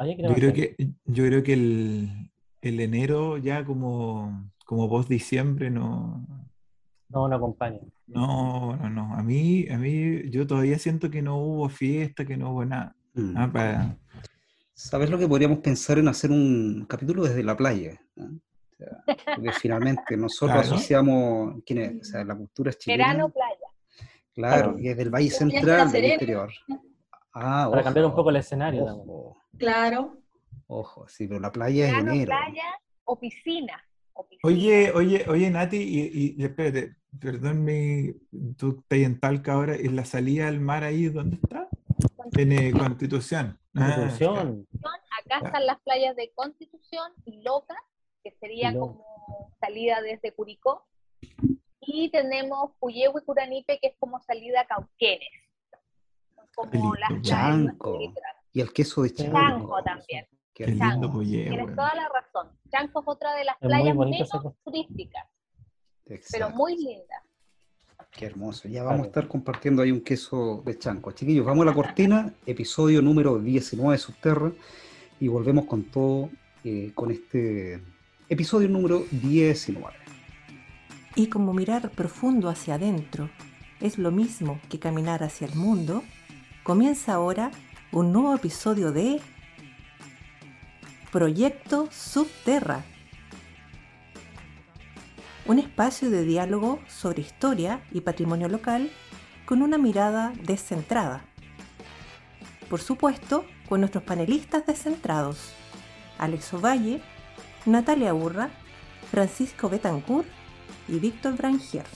Yo creo que, yo creo que el, el enero ya como, como post diciembre no... No, no acompaña. No, no, no. A mí, a mí, yo todavía siento que no hubo fiesta, que no hubo nada. Mm. Ah, ¿Sabes lo que podríamos pensar en hacer un capítulo desde la playa? porque finalmente nosotros asociamos, ¿quién es? O sea, la cultura es chilena. Verano, playa. Claro, y es del Valle Central, del interior. Ah, Para cambiar un poco el escenario. Claro. Ojo, sí, pero la playa es enero. playa o piscina. Oye, oye, oye, Nati, y, y espérate, perdón, tú estás en Talca ahora, ¿es la salida al mar ahí dónde está? En eh, Constitución. Ah, Constitución. Acá están las playas de Constitución y Loca, que sería como salida desde Curicó. Y tenemos Puyehue y Curanipe, que es como salida a Cauquenes. Como las Chanco. Y el queso de Chanco. Chanco también. Qué lindo. Tienes toda la razón. Chanco es otra de las playas menos turísticas, pero muy linda. Qué hermoso. Ya vamos a estar compartiendo ahí un queso de chanco. Chiquillos, vamos a la cortina, episodio número 19 de Subterra, y volvemos con todo, eh, con este episodio número 19. Y como mirar profundo hacia adentro es lo mismo que caminar hacia el mundo, comienza ahora un nuevo episodio de Proyecto Subterra un espacio de diálogo sobre historia y patrimonio local con una mirada descentrada. Por supuesto, con nuestros panelistas descentrados, Alex Ovalle, Natalia Urra, Francisco Betancourt y Víctor Brangier.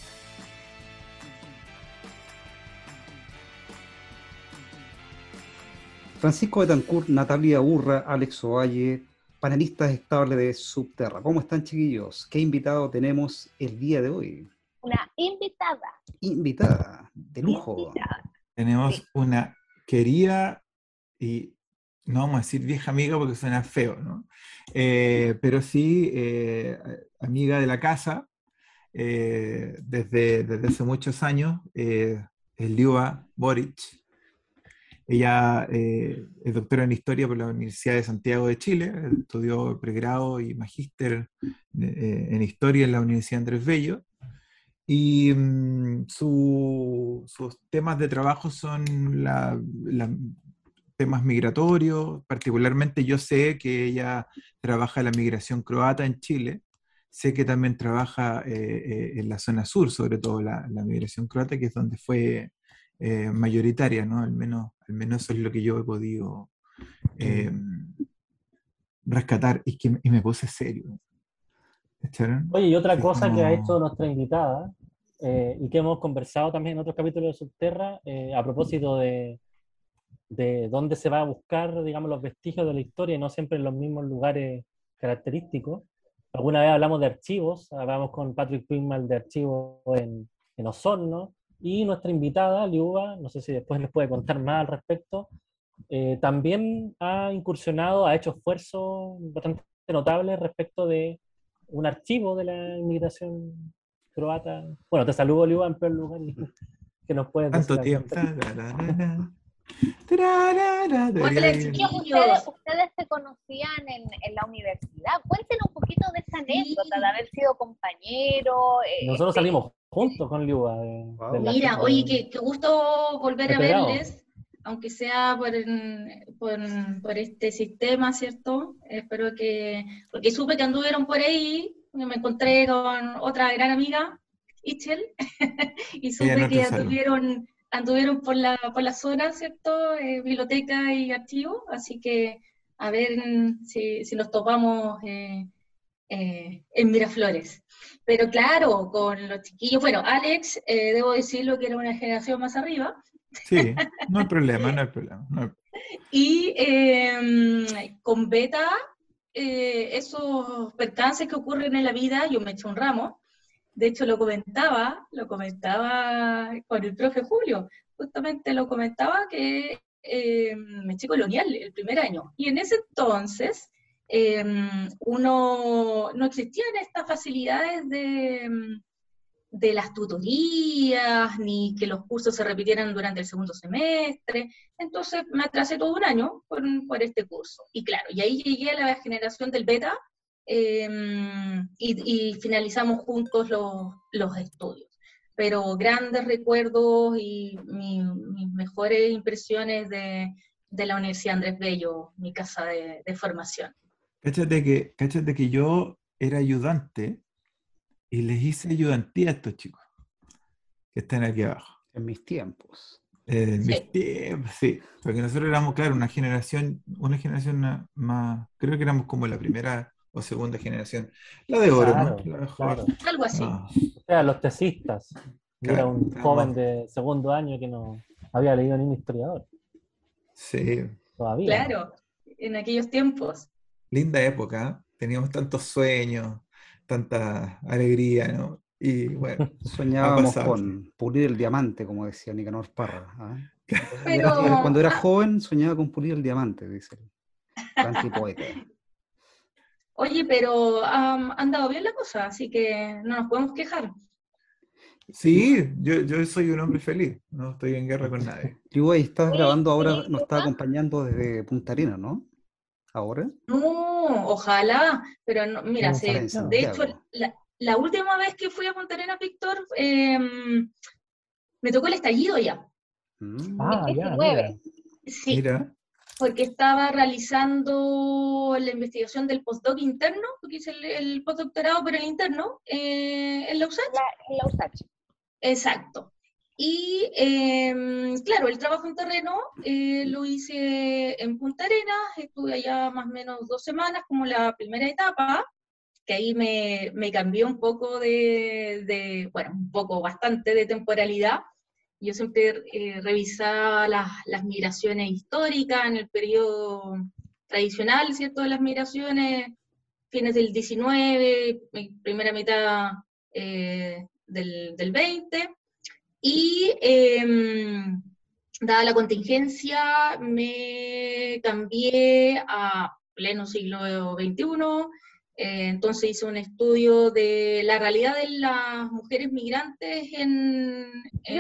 Francisco Betancourt, Natalia Urra, Alex Ovalle, panelistas estables de Subterra. ¿Cómo están, chiquillos? ¿Qué invitado tenemos el día de hoy? Una invitada. Invitada, de lujo. Tenemos una querida y no vamos a decir vieja amiga porque suena feo, ¿no? Eh, pero sí eh, amiga de la casa eh, desde, desde hace muchos años, Liuba Boric, ella eh, es doctora en Historia por la Universidad de Santiago de Chile, estudió pregrado y magíster eh, en Historia en la Universidad Andrés Bello, y mm, sus temas de trabajo son temas migratorios, particularmente yo sé que ella trabaja la migración croata en Chile, sé que también trabaja eh, en la zona sur, sobre todo la, la migración croata, que es donde fue eh, mayoritaria, ¿no? Al menos, al menos eso es lo que yo he podido eh, rescatar y, que, me puse serio. Oye, y otra cosa que ha hecho nuestra invitada eh, y que hemos conversado también en otros capítulos de Subterra, a propósito de, de dónde se va a buscar, digamos, los vestigios de la historia y no siempre en los mismos lugares característicos. Alguna vez hablamos de archivos, hablamos con Patrick Pigmal de archivos en, en Osorno, y nuestra invitada, Liuba, no sé si después les puede contar más al respecto, eh, también ha incursionado, ha hecho esfuerzos bastante notables respecto de un archivo de la inmigración croata. Bueno, te saludo, Liuba, en primer lugar, que nos puedes Tanto tiempo. ustedes, se conocían en, la universidad. Cuéntenos un poquito de esa anécdota de haber sido compañero. Eh, Nosotros salimos juntos con Liuba. Mira, oye, qué, gusto volver a verles, aunque sea por, por, este sistema, ¿cierto? Espero que, porque supe que anduvieron por ahí, me encontré con otra gran amiga, Ichel, y supe que anduvieron anduvieron por la, por la zona, ¿cierto? Eh, biblioteca y archivo, así que a ver si, si nos topamos eh, eh, en Miraflores. Pero claro, con los chiquillos, bueno, Alex, debo decirlo que era una generación más arriba. Sí, no hay problema, no hay problema. Y em, con Beta, esos percances que ocurren en la vida, yo me eché un ramo, de hecho, lo comentaba, lo comentaba con el profe Julio, justamente lo comentaba que eh, me eché colonial el primer año. Y en ese entonces em, uno no existían estas facilidades de, de las tutorías, ni que los cursos se repitieran durante el segundo semestre. Entonces me atrasé todo un año por, este curso. Y claro, y ahí llegué a la generación del beta em, y, finalizamos juntos los, estudios. Pero grandes recuerdos y mis mejores impresiones de, la Universidad Andrés Bello, mi casa de formación. Cáchate que, cáchate que yo era ayudante y les hice ayudantía a estos chicos que están aquí abajo. En mis tiempos. en mis tiempos, sí. Porque nosotros éramos, claro, una generación, una generación más, creo que éramos como la primera o segunda generación. La de oro, ¿no? Algo así. O sea, los tesistas. era un joven de segundo año que no había leído ni un historiador. Sí. Todavía. Claro, en aquellos tiempos. Linda época, teníamos tantos sueños, tanta alegría, ¿no? Y bueno, soñábamos con pulir el diamante, como decía Nicanor Parra. ¿ah? Cuando era joven soñaba con pulir el diamante, dice el poeta. Oye, pero han andado bien la cosa, así que no nos podemos quejar. Sí, yo, yo soy un hombre feliz, no estoy en guerra con nadie. Tú ahí estás grabando ahora, nos está acompañando desde Punta Arenas, ¿no? ¿Ahora? No, ojalá, pero no, mira, de hecho, la, última vez que fui a Punta Arenas, Víctor, em, me tocó el estallido ya. Mm. Ah, ya, Sí, mira. porque estaba realizando la investigación del postdoc interno, porque hice el, postdoctorado por el interno eh, en la USACH. en la USACH. Exacto. Y em, claro, el trabajo en terreno eh, lo hice en Punta Arenas, estuve allá más o menos dos semanas como la primera etapa, que ahí me, me cambió un poco de, bueno, un poco bastante de temporalidad. Yo siempre eh, revisaba las, las, migraciones históricas en el periodo tradicional, ¿cierto? De las migraciones, fines del 19, primera mitad eh, del, del 20 y em, dada la contingencia, me cambié a pleno siglo XXI. Eh, entonces hice un estudio de la realidad de las mujeres migrantes en,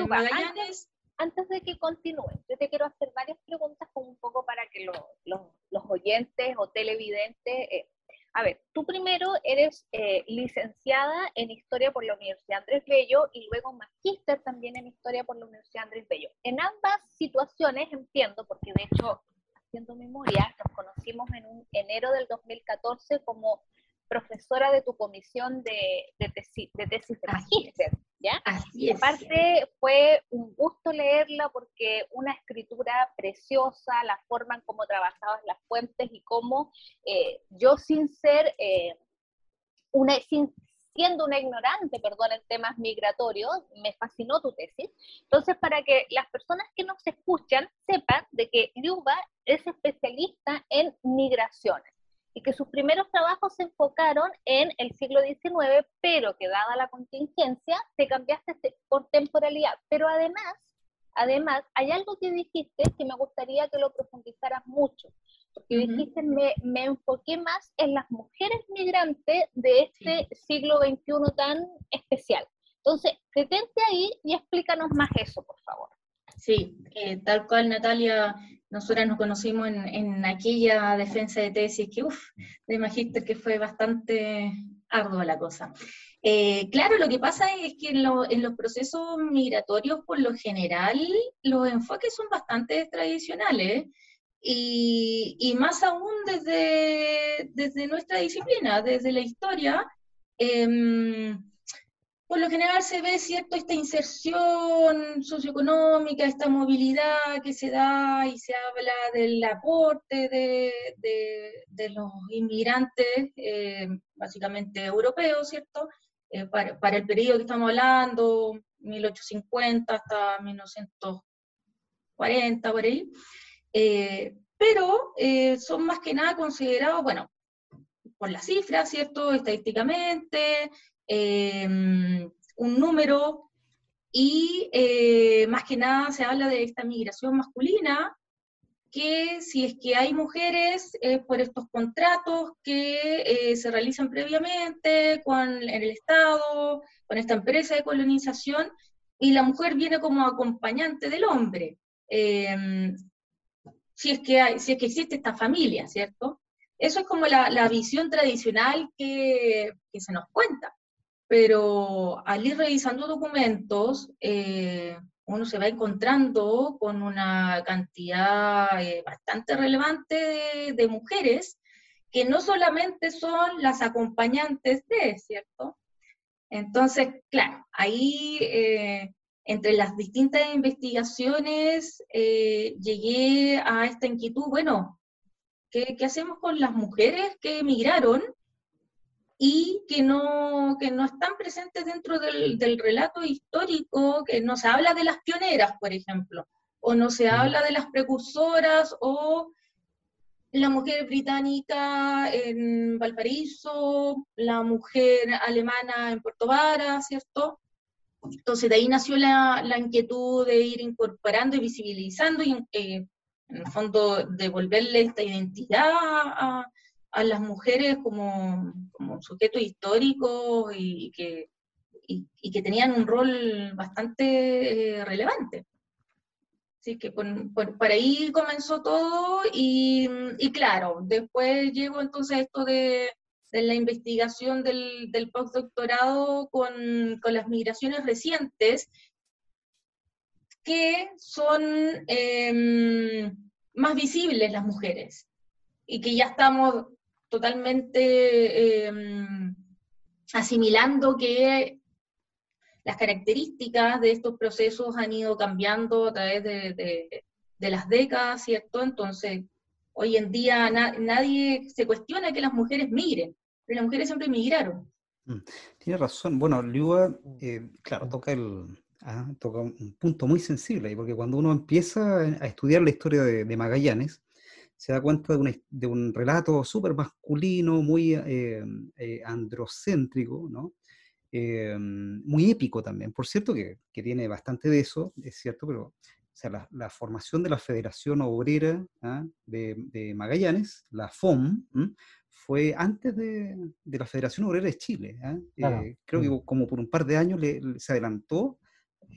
Magallanes. Antes, de que continúe, yo te quiero hacer varias preguntas como un poco para que los oyentes o televidentes eh, a ver, tú primero eres eh, licenciada en Historia por la Universidad Andrés Bello y luego magíster también en Historia por la Universidad Andrés Bello. En ambas situaciones entiendo, porque de hecho, haciendo memoria, nos conocimos en un enero del 2014 como profesora de tu comisión de, tesis, de tesis de magíster, ¿ya? Así es. aparte fue un gusto leerla porque una escritura preciosa, la forma en cómo trabajabas las fuentes y cómo eh, yo sin ser eh, una, siendo una ignorante, perdón, en temas migratorios, me fascinó tu tesis. Entonces, para que las personas que nos escuchan sepan de que Liuba es especialista en migraciones y que sus primeros trabajos se enfocaron en el siglo XIX, pero que dada la contingencia, te cambiaste por temporalidad. Pero además, además, hay algo que dijiste que me gustaría que lo profundizaras mucho, porque dijiste, me, me, enfoqué más en las mujeres migrantes de este siglo XXI tan especial. Entonces, detente ahí y explícanos más eso, por favor. Sí, eh, tal cual Natalia nosotras nos conocimos en, aquella defensa de tesis que, uff, de Magister que fue bastante ardua la cosa. Eh, claro, lo que pasa es que en, los procesos migratorios, por lo general, los enfoques son bastante tradicionales y, más aún desde, desde nuestra disciplina, desde la historia. Em, por lo general se ve cierto esta inserción socioeconómica, esta movilidad que se da y se habla del aporte de, los inmigrantes, eh, básicamente europeos, ¿cierto? Eh, para, el periodo que estamos hablando, 1850 hasta 1940, por ahí. Eh, pero son más que nada considerados, bueno, por las cifras, ¿cierto? Estadísticamente, Em, un número y eh, más que nada se habla de esta migración masculina que si es que hay mujeres eh, por estos contratos que eh, se realizan previamente con el Estado, con esta empresa de colonización, y la mujer viene como acompañante del hombre. Em, si, es que hay, si es que existe esta familia, ¿cierto? Eso es como la, la visión tradicional que, que, se nos cuenta. Pero al ir revisando documentos, eh, uno se va encontrando con una cantidad eh, bastante relevante de, mujeres que no solamente son las acompañantes de, ¿cierto? Entonces, claro, ahí eh, entre las distintas investigaciones llegué a esta inquietud, bueno, ¿qué, ¿qué, hacemos con las mujeres que emigraron y que no, que no están presentes dentro del, del, relato histórico, que no se habla de las pioneras, por ejemplo, o no se habla de las precursoras, o la mujer británica en Valparaíso, la mujer alemana en Puerto Vara, ¿cierto? Entonces de ahí nació la, la inquietud de ir incorporando y visibilizando y eh, en el fondo devolverle esta identidad a, a las mujeres como, como sujetos históricos y que, y, que tenían un rol bastante eh, relevante. Así que por, por, ahí comenzó todo y, y, claro, después llegó entonces esto de, de la investigación del, del postdoctorado con, con, las migraciones recientes, que son eh, más visibles las mujeres y que ya estamos totalmente em, asimilando que las características de estos procesos han ido cambiando a través de, las décadas, ¿cierto? Entonces, hoy en día nadie se cuestiona que las mujeres migren, pero las mujeres siempre migraron. Mm, tiene razón. Bueno, Liua, eh, claro, toca, el, ah, toca un punto muy sensible, porque cuando uno empieza a estudiar la historia de Magallanes, se da cuenta de un, de un relato súper masculino, muy eh, eh, androcéntrico, ¿no? Eh, muy épico también. Por cierto que, que, tiene bastante de eso, es cierto, pero o sea, la, la, formación de la Federación Obrera ¿ah? de, de, Magallanes, la FOM, fue antes de, de, la Federación Obrera de Chile. ¿ah? Claro. creo que mm. como por un par de años le, le, se adelantó,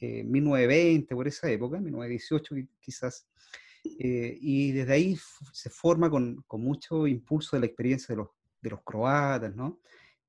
1920, por esa época, 1918 quizás, eh, y desde ahí se forma con, con, mucho impulso de la experiencia de los, de los croatas, ¿no?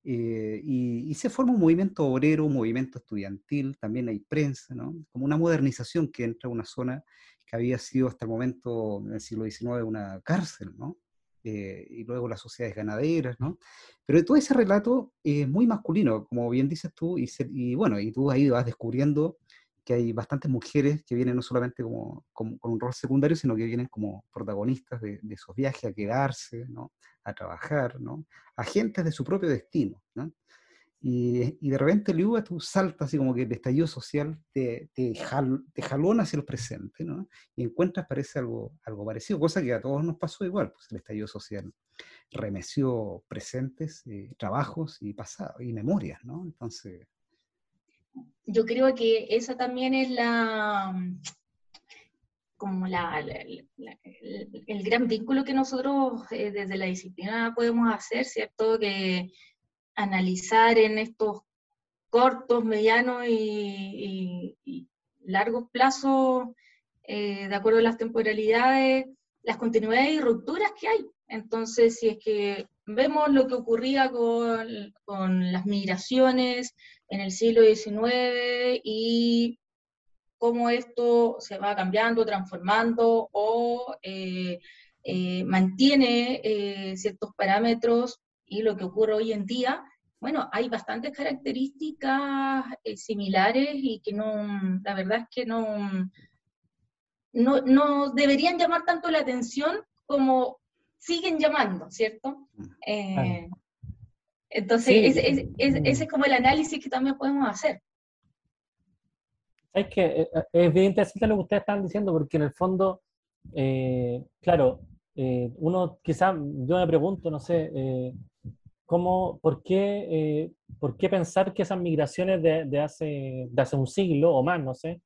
Eh, y, y, se forma un movimiento obrero, un movimiento estudiantil, también hay prensa, ¿no? Como una modernización que entra a una zona que había sido hasta el momento, en el siglo XIX, una cárcel, ¿no? Eh, y luego las sociedades ganaderas, ¿no? Pero todo ese relato es muy masculino, como bien dices tú, y, se, y bueno, y tú ahí vas descubriendo que hay bastantes mujeres que vienen no solamente como, como, con un rol secundario, sino que vienen como protagonistas de, de esos viajes a quedarse, ¿no? a trabajar, ¿no? agentes de su propio destino. ¿no? Y, y, de repente, Liuba, tú saltas así como que el estallido social te, te, jal, te jalona hacia el presente, ¿no? Y encuentras, parece algo, algo parecido, cosa que a todos nos pasó igual, pues el estallido social remeció presentes, eh, trabajos y pasados, y memorias, ¿no? Entonces, yo creo que esa también es la como la, el, gran vínculo que nosotros eh, desde la disciplina podemos hacer, ¿cierto? Que analizar en estos cortos, medianos y largos plazos, eh, de acuerdo a las temporalidades, las continuidades y rupturas que hay. Entonces, si es que vemos lo que ocurría con, con las migraciones, en el siglo XIX y cómo esto se va cambiando, transformando o eh, eh, mantiene eh, ciertos parámetros y lo que ocurre hoy en día, bueno, hay bastantes características similares y que no, la verdad es que no, no, no, deberían llamar tanto la atención como siguen llamando, ¿cierto? Eh, entonces, sí. ese, ese, ese, es como el análisis que también podemos hacer. Es que eh, es bien interesante lo que ustedes están diciendo, porque en el fondo, eh, claro, eh, uno quizá, yo me pregunto, no sé, eh, ¿cómo, por, qué, eh, por qué pensar que esas migraciones de, de, hace, de hace un siglo o más, no sé,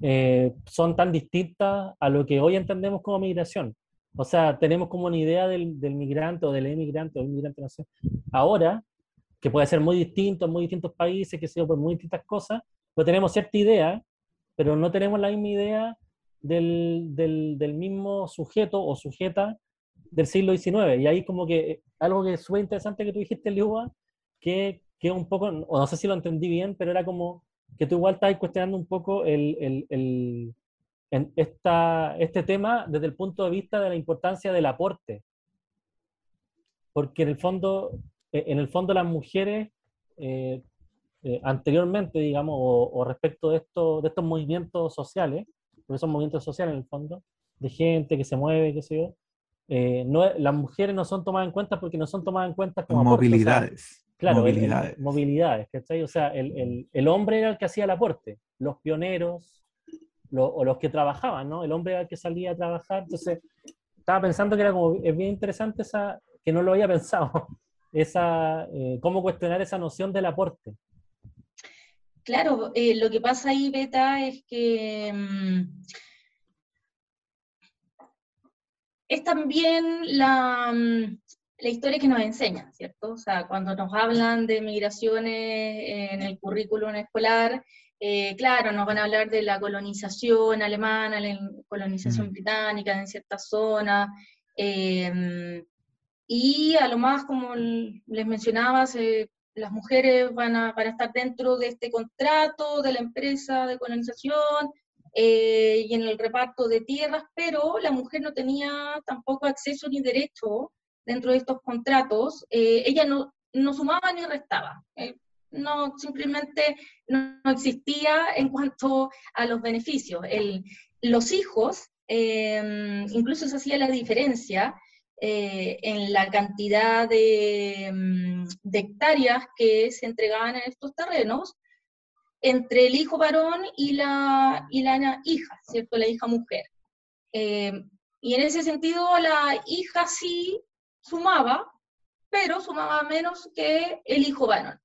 eh, son tan distintas a lo que hoy entendemos como migración. O sea, tenemos como una idea del, del migrante o del emigrante o inmigrante nacional. Ahora, que puede ser muy distinto en muy distintos países, que sea por muy distintas cosas, pues tenemos cierta idea, pero no tenemos la misma idea del, del, del mismo sujeto o sujeta del siglo XIX. Y ahí como que algo que es súper interesante que tú dijiste, Liuba, que, que un poco, o no sé si lo entendí bien, pero era como que tú igual estás cuestionando un poco el, el, el en esta, este tema desde el punto de vista de la importancia del aporte. Porque en el fondo, e, en el fondo las mujeres eh, eh, anteriormente, digamos, o, respecto de, esto, de estos movimientos sociales, porque son movimientos sociales en el fondo, de gente que se mueve, qué sé yo, eh, no, las mujeres no son tomadas en cuenta porque no son tomadas en cuenta como movilidades. claro, movilidades. movilidades, ¿cachai? O sea, el, el, el, hombre era el que hacía el aporte, los pioneros o los que trabajaban, ¿no? El hombre el que salía a trabajar, entonces estaba pensando que era como, es bien interesante esa, que no lo había pensado, esa, eh, cómo cuestionar esa noción del aporte. Claro, eh, lo que pasa ahí, Beta, es que mm, es también la, mm, la, historia que nos enseña, ¿cierto? O sea, cuando nos hablan de migraciones en el currículum escolar, eh, claro, nos van a hablar de la colonización alemana, la colonización mm. británica en ciertas zonas, em, y a lo más, como les mencionaba, las mujeres van a, van a estar dentro de este contrato de la empresa de colonización, eh, y en el reparto de tierras, pero la mujer no tenía tampoco acceso ni derecho dentro de estos contratos. Eh, ella no, no, sumaba ni restaba. Eh, no, simplemente no, existía en cuanto a los beneficios. Los hijos, incluso se hacía la diferencia en la cantidad de, mm, de, hectáreas que se entregaban en estos terrenos, entre el hijo varón y la, y la hija, ¿cierto? La hija mujer. Eh, y en ese sentido la hija sí sumaba, pero sumaba menos que el hijo varón.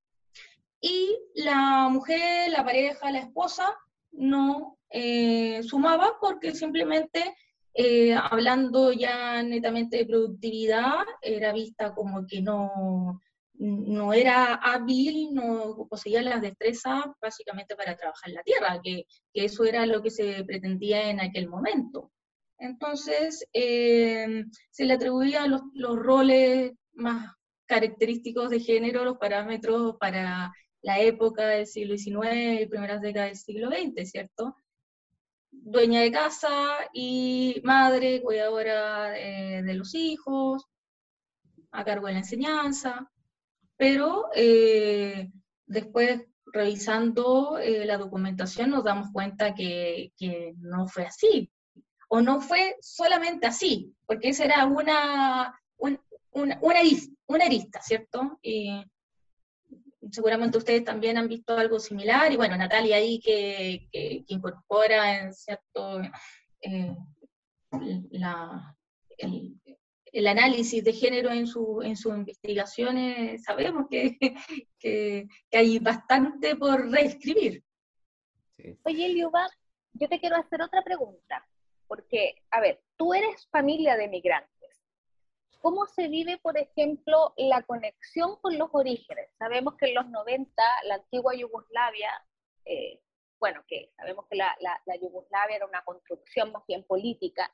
Y la mujer, la pareja, la esposa, no eh, sumaba porque simplemente, eh, hablando ya netamente de productividad, era vista como que no, no era hábil, no poseía las destrezas básicamente para trabajar la tierra, que, eso era lo que se pretendía en aquel momento. Entonces, eh, se le atribuían los, roles más característicos de género, los parámetros para la época del siglo XIX y primeras décadas del siglo XX, ¿cierto? Dueña de casa y madre, cuidadora eh, de los hijos, a cargo de la enseñanza pero eh, después revisando eh, la documentación nos damos cuenta que, no fue así, o no fue solamente así, porque esa era una, una, una, arista, ¿cierto? Y seguramente ustedes también han visto algo similar, y bueno, Natalia ahí que, que, incorpora en cierto eh, la, el análisis de género en, su, en sus investigaciones, sabemos que, que, hay bastante por reescribir. Oye, Liuba, yo te quiero hacer otra pregunta, porque, a ver, tú eres familia de migrantes. ¿Cómo se vive, por ejemplo, la conexión con los orígenes? Sabemos que en los 90 la antigua Yugoslavia, eh, bueno, que sabemos que la, la, la Yugoslavia era una construcción más bien política,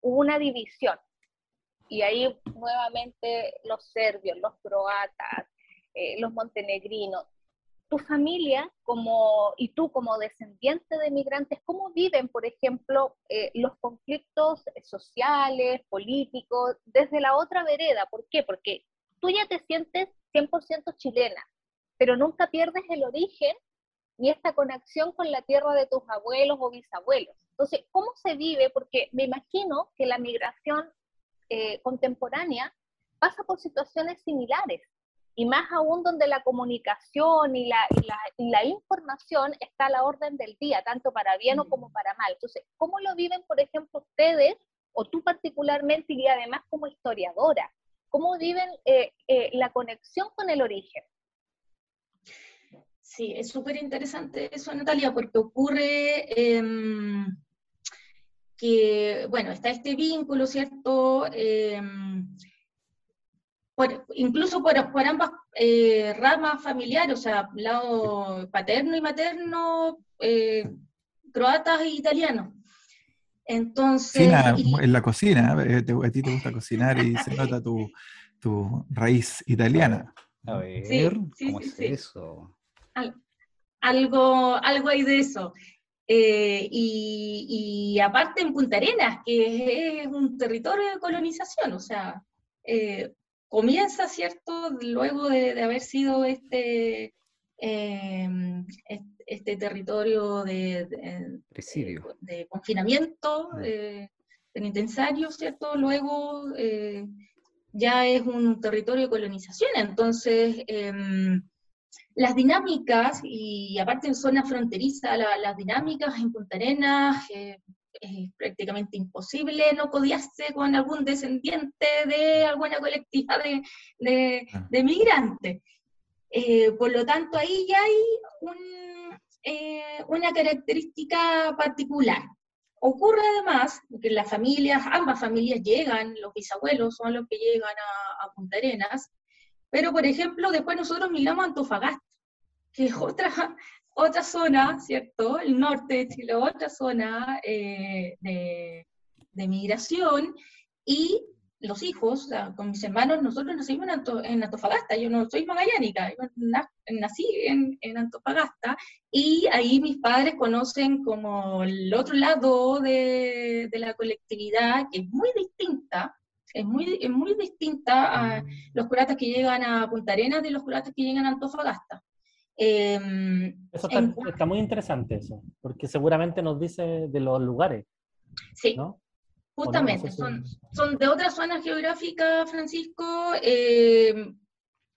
hubo una división y ahí nuevamente los serbios, los croatas, eh, los montenegrinos. Tu familia como, y tú como descendiente de migrantes, ¿cómo viven, por ejemplo, eh, los conflictos sociales, políticos, desde la otra vereda? ¿Por qué? Porque tú ya te sientes 100% chilena, pero nunca pierdes el origen ni esta conexión con la tierra de tus abuelos o bisabuelos. Entonces, ¿cómo se vive? Porque me imagino que la migración eh, contemporánea pasa por situaciones similares, y más aún donde la comunicación y la, y la, información está a la orden del día, tanto para bien o como para mal. Entonces, ¿cómo lo viven, por ejemplo, ustedes, o tú particularmente, y además como historiadora? ¿Cómo viven eh, eh, la conexión con el origen? Sí, es súper interesante eso, Natalia, porque ocurre em, que, bueno, está este vínculo, ¿cierto? Incluso por, ambas eh, ramas familiares, o sea, lado paterno y materno, eh, croatas e italianos. Entonces. en la cocina, eh, a ti te gusta cocinar y se nota tu, raíz italiana. A ver, ¿cómo es eso? algo, algo hay de eso. y, aparte en Punta Arenas, que es un territorio de colonización, o sea, comienza, ¿cierto? Luego de, haber sido este, em, este, territorio de, de, confinamiento mm. eh, penitenciario, ¿cierto? Luego eh, ya es un territorio de colonización. Entonces, em, las dinámicas, y aparte en zona fronteriza, las dinámicas en Punta Arenas, eh, es prácticamente imposible no codiarse con algún descendiente de alguna colectiva de, ah. migrantes. Eh, por lo tanto, ahí ya hay eh, una característica particular. Ocurre además que las familias, ambas familias llegan, los bisabuelos son los que llegan a, a Punta Arenas, pero por ejemplo, después nosotros migramos a Antofagasta, que es otra, otra zona, ¿cierto? El norte de Chile, otra zona eh, de, migración, y los hijos, con mis hermanos, nosotros nacimos en, Antofagasta, yo no soy magallánica, yo nací en, Antofagasta, y ahí mis padres conocen como el otro lado de, la colectividad, que es muy distinta, es muy, es muy distinta a mm. los curatas que llegan a Punta Arenas de los curatas que llegan a Antofagasta. Em, eso está, muy interesante eso, porque seguramente nos dice de los lugares. Sí, justamente, son, son de otras zonas geográficas, Francisco. Em,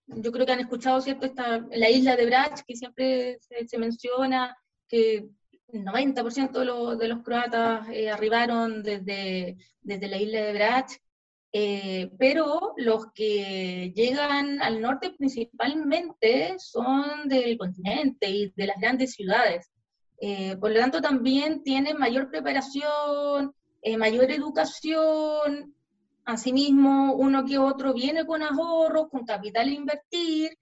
yo creo que han escuchado, ¿cierto? Esta, la isla de Brach, que siempre se, menciona, que el 90% de, de, los croatas eh, arribaron desde, desde la isla de Brach. Eh, pero los que llegan al norte principalmente son del continente y de las grandes ciudades. Eh, por lo tanto, también tienen mayor preparación, eh, mayor educación. Asimismo, uno que otro viene con ahorros, con capital a invertir.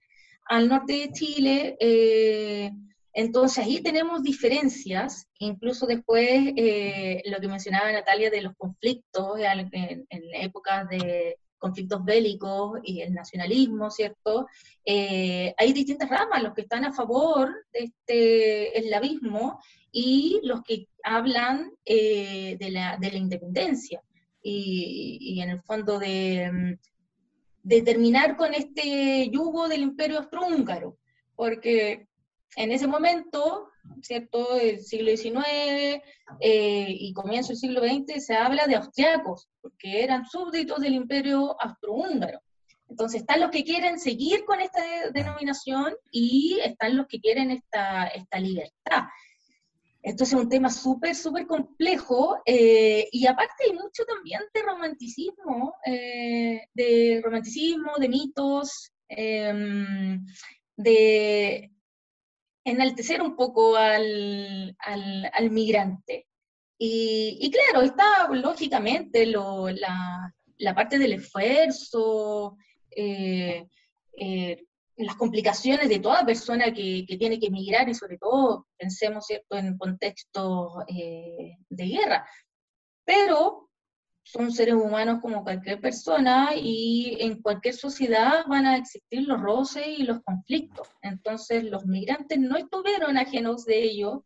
Al norte de Chile entonces ahí tenemos diferencias, incluso después eh, lo que mencionaba Natalia de los conflictos en, épocas de conflictos bélicos y el nacionalismo, ¿cierto? Eh, hay distintas ramas, los que están a favor de este eslavismo y los que hablan eh, de, la, independencia y, en el fondo de, de terminar con este yugo del imperio austrohúngaro, porque en ese momento, ¿cierto? El siglo XIX eh, y comienzo del siglo XX se habla de austriacos, porque eran súbditos del imperio austrohúngaro. Entonces están los que quieren seguir con esta denominación y están los que quieren esta, esta libertad. Esto es un tema súper, súper complejo eh, y aparte hay mucho también de romanticismo, eh, de romanticismo, de mitos, em, de enaltecer un poco al, al, migrante. Y, claro, está lógicamente la, la, parte del esfuerzo, eh, eh, las complicaciones de toda persona que, que, tiene que emigrar y sobre todo pensemos ¿cierto? en contextos eh, de guerra. Pero son seres humanos como cualquier persona y en cualquier sociedad van a existir los roces y los conflictos. Entonces los migrantes no estuvieron ajenos de ello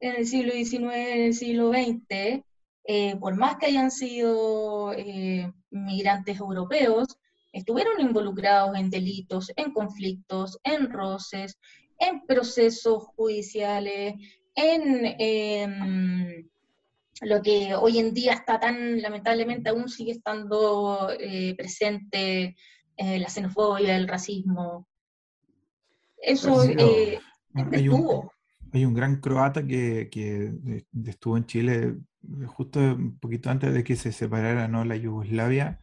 en el siglo XIX, en el siglo XX, eh, por más que hayan sido eh, migrantes europeos, estuvieron involucrados en delitos, en conflictos, en roces, en procesos judiciales, en... Em, lo que hoy en día está tan, lamentablemente, aún sigue estando eh, presente eh, la xenofobia, el racismo. Eso eh, hay, un, hay, un, gran croata que, que, estuvo en Chile justo un poquito antes de que se separara ¿no? la Yugoslavia,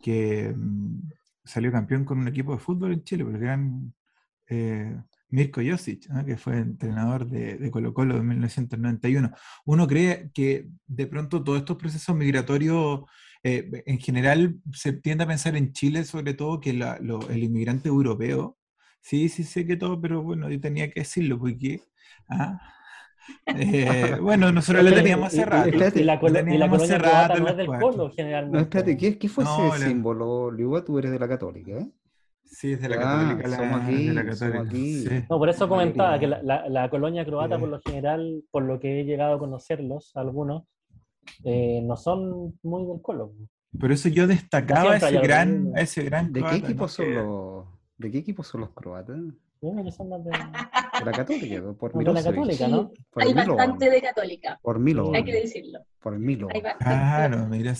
que mm, salió campeón con un equipo de fútbol en Chile, el gran Mirko Josic, que fue entrenador de, Colo Colo en 1991. Uno cree que de pronto todos estos procesos migratorios, eh, en general, se tiende a pensar en Chile sobre todo que el inmigrante europeo, sí, sí sé que todo, pero bueno, yo tenía que decirlo porque... ¿ah? Eh, bueno, nosotros le teníamos hace rato. Y, la, colonia croata no es del Colo, generalmente. No, espérate, ¿qué, qué fue ese símbolo, Liuba? Tú eres de la Católica, ¿eh? Sí, es de la Católica. La, somos aquí, de la Católica. Aquí. No, por eso comentaba que la, la, colonia croata, por lo general, por lo que he llegado a conocerlos, algunos, eh, no son muy del Colo. Por eso yo destacaba ese gran, ese gran ¿De qué equipos son los ¿De qué equipos son los croatas? Bueno, son de... la Católica, por de la Católica, ¿no? Hay bastante de Católica. Por Milo. Hay que decirlo. Por Milo. Claro, mira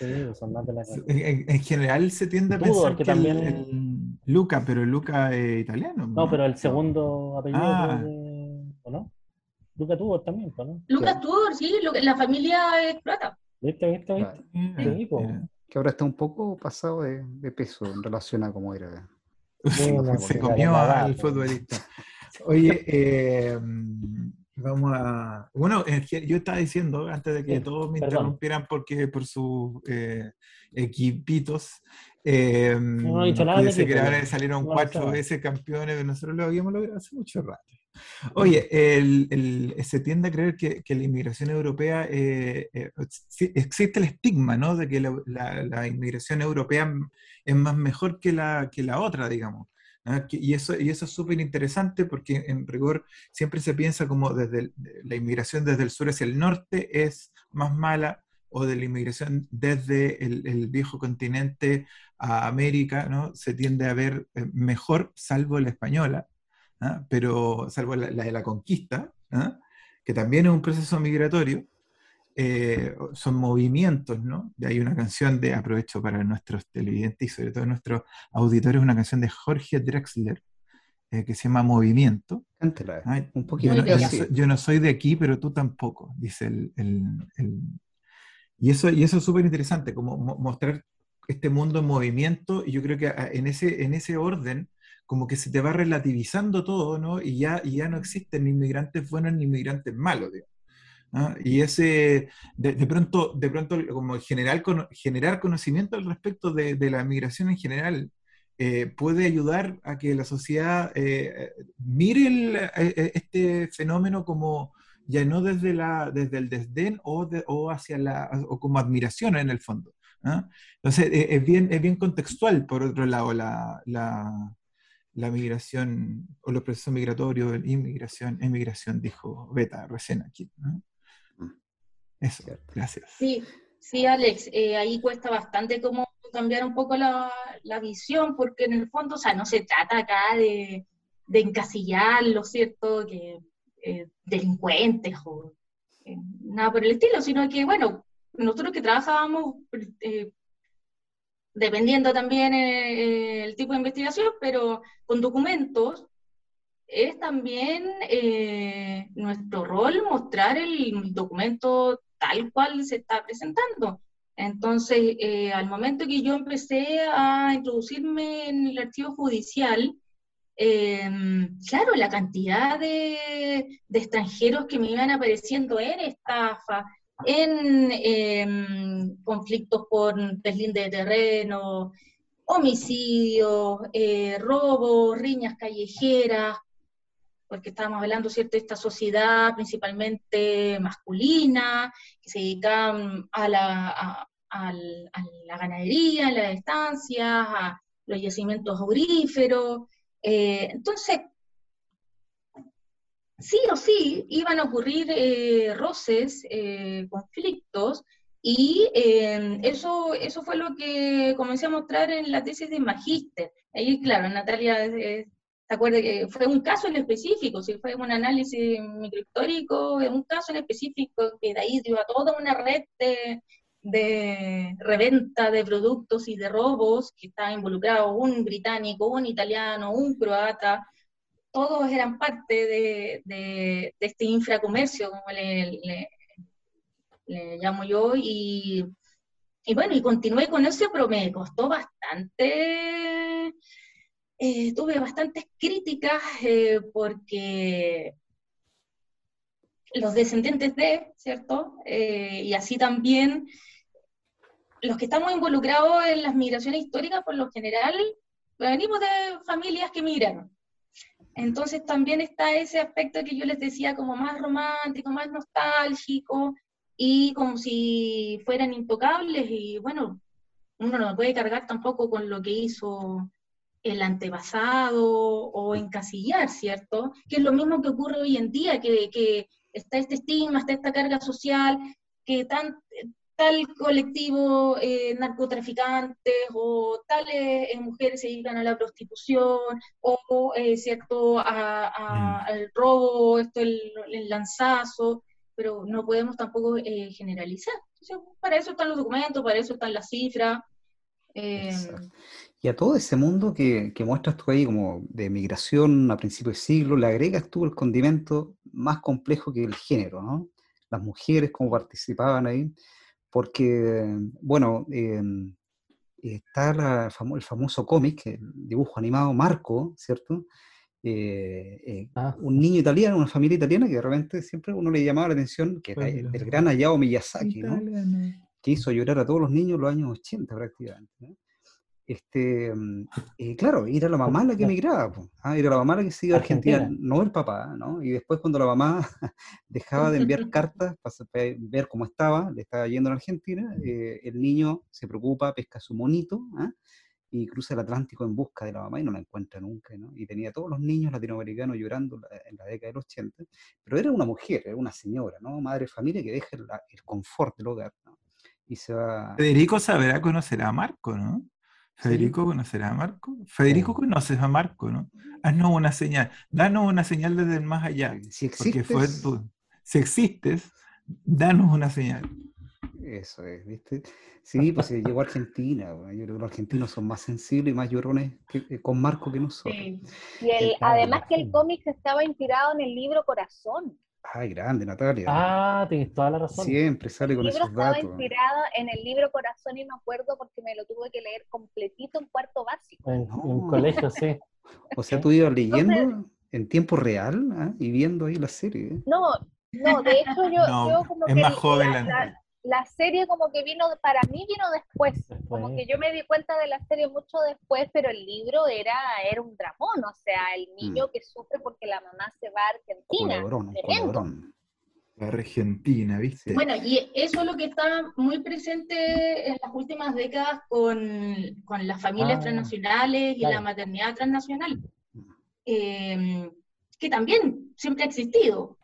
Sí, son más de la en, en, general se tiende a pensar que, también... el, Luca, pero Luca es italiano. No, pero el segundo apellido ah. ¿o no? Luca Tudor también, ¿no? Lucas Tudor, sí, la familia es croata. ¿Viste, viste, viste? Que ahora está un poco pasado de, de peso en relación a cómo era se comió al futbolista. Oye, eh, vamos a. Bueno, yo estaba diciendo antes de que todos me interrumpieran porque por sus eh, equipitos. Eh, no he dicho nada. De que salieron cuatro veces campeones, pero nosotros lo habíamos logrado hace mucho rato. Oye, el, se tiende a creer que, que la inmigración europea, eh, eh, existe el estigma, ¿no? De que la, la, inmigración europea es más mejor que la, que la otra, digamos. Y, eso, y eso es súper interesante porque en rigor siempre se piensa como desde la inmigración desde el sur hacia el norte es más mala o de la inmigración desde el, el viejo continente a América, ¿no? Se tiende a ver eh, mejor, salvo la española, ¿ah? pero salvo la, de la conquista, ¿ah? que también es un proceso migratorio, eh, son movimientos, ¿no? De hay una canción de, aprovecho para nuestros televidentes y sobre todo nuestros auditores, una canción de Jorge Drexler, eh, que se llama Movimiento. Cántela, un poquito. Yo no, soy de aquí, pero tú tampoco, dice el... el, y, eso, y eso es súper interesante, como mostrar este mundo en movimiento, y yo creo que en ese, en ese orden como que se te va relativizando todo, ¿no? Y ya, y ya no existen ni inmigrantes buenos ni inmigrantes malos, digamos. Y ese, de, pronto, de pronto como general, generar conocimiento al respecto de, la migración en general eh, puede ayudar a que la sociedad eh, mire eh, este fenómeno como ya no desde, la, desde el desdén o, o hacia la, o como admiración en el fondo. Entonces, es, bien, es bien contextual, por otro lado, la, la migración o los procesos migratorios, inmigración, emigración, dijo Beta recién aquí. Mm. Eso, gracias. Sí, sí, Alex, eh, ahí cuesta bastante como cambiar un poco la, visión, porque en el fondo, o sea, no se trata acá de, de encasillar, cierto?, que eh, delincuentes o eh, nada por el estilo, sino que, bueno, nosotros que trabajábamos dependiendo también eh, el tipo de investigación, pero con documentos, es también eh, nuestro rol mostrar el documento tal cual se está presentando. Entonces, eh, al momento que yo empecé a introducirme en el archivo judicial, claro, la cantidad de, de, extranjeros que me iban apareciendo en estafa, en em, conflictos por deslinde de terreno, homicidios, eh, robos, riñas callejeras, porque estábamos hablando, ¿cierto?, de esta sociedad principalmente masculina, que se dedicaban a la, a, la ganadería, a las estancias, a los yacimientos auríferos. Eh, entonces, sí o sí iban a ocurrir eh, roces, eh, conflictos, y em, eso, eso fue lo que comencé a mostrar en la tesis de magíster. Ahí, claro, Natalia eh, acuerda que fue un caso en específico, si fue un análisis microhistórico, un caso en específico que de ahí dio a toda una red de, de reventa de productos y de robos, que estaba involucrado un británico, un italiano, un croata, todos eran parte de, este infracomercio, como le, llamo yo, y, bueno, y continué con eso, pero me costó bastante eh, tuve bastantes críticas porque los descendientes de, ¿cierto? y así también los que estamos involucrados en las migraciones históricas, por lo general, venimos de familias que migraron. Entonces también está ese aspecto que yo les decía como más romántico, más nostálgico, y como si fueran intocables, y bueno, uno no puede cargar tampoco con lo que hizo el antepasado o encasillar, ¿cierto? Que es lo mismo que ocurre hoy en día, que, que está este estigma, está esta carga social, que tan, tal colectivo eh, narcotraficantes o tales eh, mujeres se dedican a la prostitución o, eh, ¿cierto?, mm. al robo, esto, el, lanzazo, pero no podemos tampoco generalizar. para eso están los documentos, para eso están las cifras. Y a todo ese mundo que, que, muestras tú ahí como de migración a principios de siglo, le agregas tú el condimento más complejo que el género, ¿no? Las mujeres, cómo participaban ahí porque, bueno, em, está el famoso cómic, el dibujo animado Marco, ¿cierto? Eh, eh, ah. Un niño italiano, una familia italiana que de repente siempre uno le llamaba la atención, que era el, gran Hayao Miyazaki, ¿no? Que hizo llorar a todos los niños en los años 80 prácticamente. ¿no? Este, mm, eh, claro, era la mamá la que emigraba, ¿ah? era la mamá la que se iba a Argentina, no el papá, ¿no? Y después cuando la mamá dejaba de enviar cartas para ver cómo estaba, le estaba yendo a Argentina, eh, el niño se preocupa, pesca su monito, ¿ah? y cruza el Atlántico en busca de la mamá y no la encuentra nunca, ¿no? Y tenía a todos los niños latinoamericanos llorando en la década del 80, pero era una mujer, era una señora, ¿no? Madre de familia que deja el, confort del hogar, ¿no? Y se va... Federico saberá conocer a Marco, ¿no? Federico conocerá a Marco. Federico conoces a Marco, ¿no? Haznos una señal. Danos una señal desde el más allá. Si existes. Fue si existes, danos una señal. Eso es, ¿viste? Sí, pues se llegó a Argentina. Yo creo que los argentinos son más sensibles y más llorones que, con Marco que nosotros. Sí. Y además que el cómic estaba inspirado en el libro Corazón. Ay, grande, Natalia. Ah, tienes toda la razón. Siempre sale con esos datos. Estaba inspirado en el libro Corazón y me acuerdo porque me lo tuve que leer completito en cuarto básico. En, un colegio, sí. O sea, tú ibas leyendo en tiempo real ¿ah? y viendo ahí la serie. No, no, de hecho yo, yo como es que más joven la, la serie como que vino, para mí vino después, como que yo me di cuenta de la serie mucho después, pero el libro era, era un dramón, o sea, el niño mm. que sufre porque la mamá se va a Argentina. La Argentina, ¿viste? Bueno, y eso es lo que está muy presente en las últimas décadas con, con las familias ah, transnacionales y la maternidad transnacional, eh, que también siempre ha existido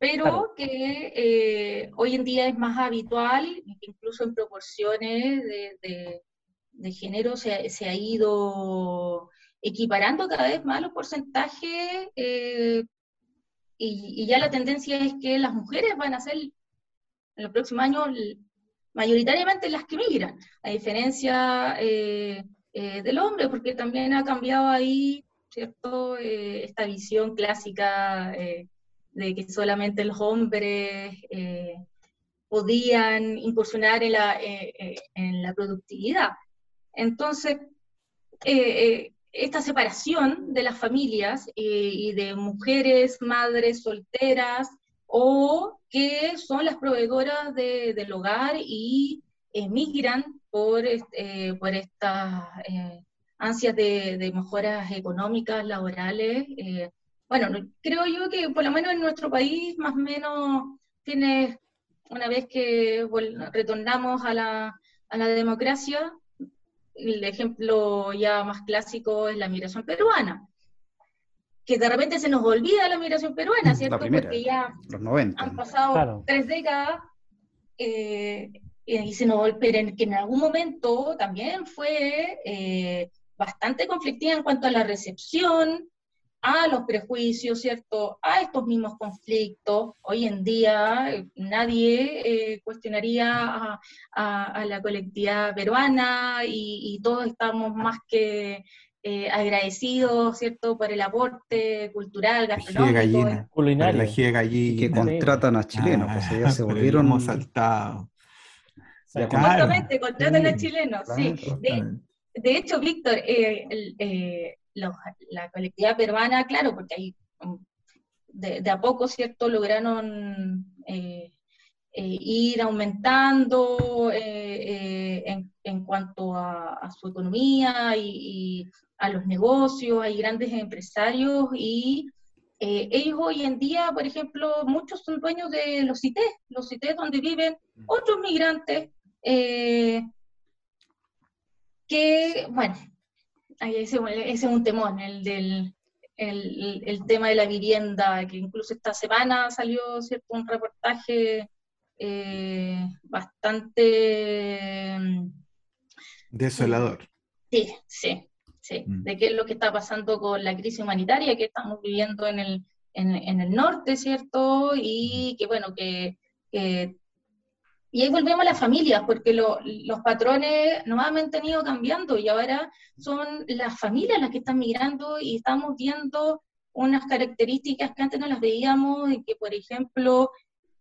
pero que eh, hoy en día es más habitual, incluso en proporciones de, género se, ha ido equiparando cada vez más los porcentajes eh, y, ya la tendencia es que las mujeres van a ser en los próximos años mayoritariamente las que migran, a diferencia eh, del hombre, porque también ha cambiado ahí, ¿cierto?, esta visión clásica de que solamente los hombres eh, podían incursionar en la, eh, eh, en la productividad. Entonces, esta separación de las familias y de mujeres, madres solteras o que son las proveedoras del hogar y emigran por, por estas ansias de, de, mejoras económicas, laborales, bueno, creo yo que por lo menos en nuestro país más o menos tiene, una vez que retornamos a la, a la democracia, el ejemplo ya más clásico es la migración peruana, que de repente se nos olvida la migración peruana, ¿cierto? Porque ya han pasado tres décadas eh, y se nos pero que en algún momento también fue eh, bastante conflictiva en cuanto a la recepción, a los prejuicios, ¿cierto? A estos mismos conflictos. Hoy en día eh, nadie eh, cuestionaría a, la colectividad peruana y, todos estamos más que eh, agradecidos, ¿cierto? Por el aporte cultural, gastronómico, gallina, culinario. La gallina. Que contratan a chilenos, pues ya se volvieron... Hemos saltado. Exactamente, contratan a chilenos, sí. de hecho, Víctor, eh, eh, la colectividad peruana, claro, porque ahí mm, de, a poco, ¿cierto?, lograron eh, ir aumentando en, cuanto a, su economía y, a los negocios, hay grandes empresarios y ellos hoy en día, por ejemplo, muchos son dueños de los CITES, los CITES donde viven mm. otros migrantes que, bueno, ese, es un temón, el del el, tema de la vivienda, que incluso esta semana salió ¿cierto? un reportaje eh, bastante... Mm, Desolador. Sí, sí, sí, mm. de qué es lo que está pasando con la crisis humanitaria que estamos viviendo en el, en, el norte, ¿cierto? Y mm. que, bueno, que, que y ahí volvemos a las familias, porque los patrones nos han mantenido cambiando y ahora son las familias las que están migrando y estamos viendo unas características que antes no las veíamos y que, por ejemplo,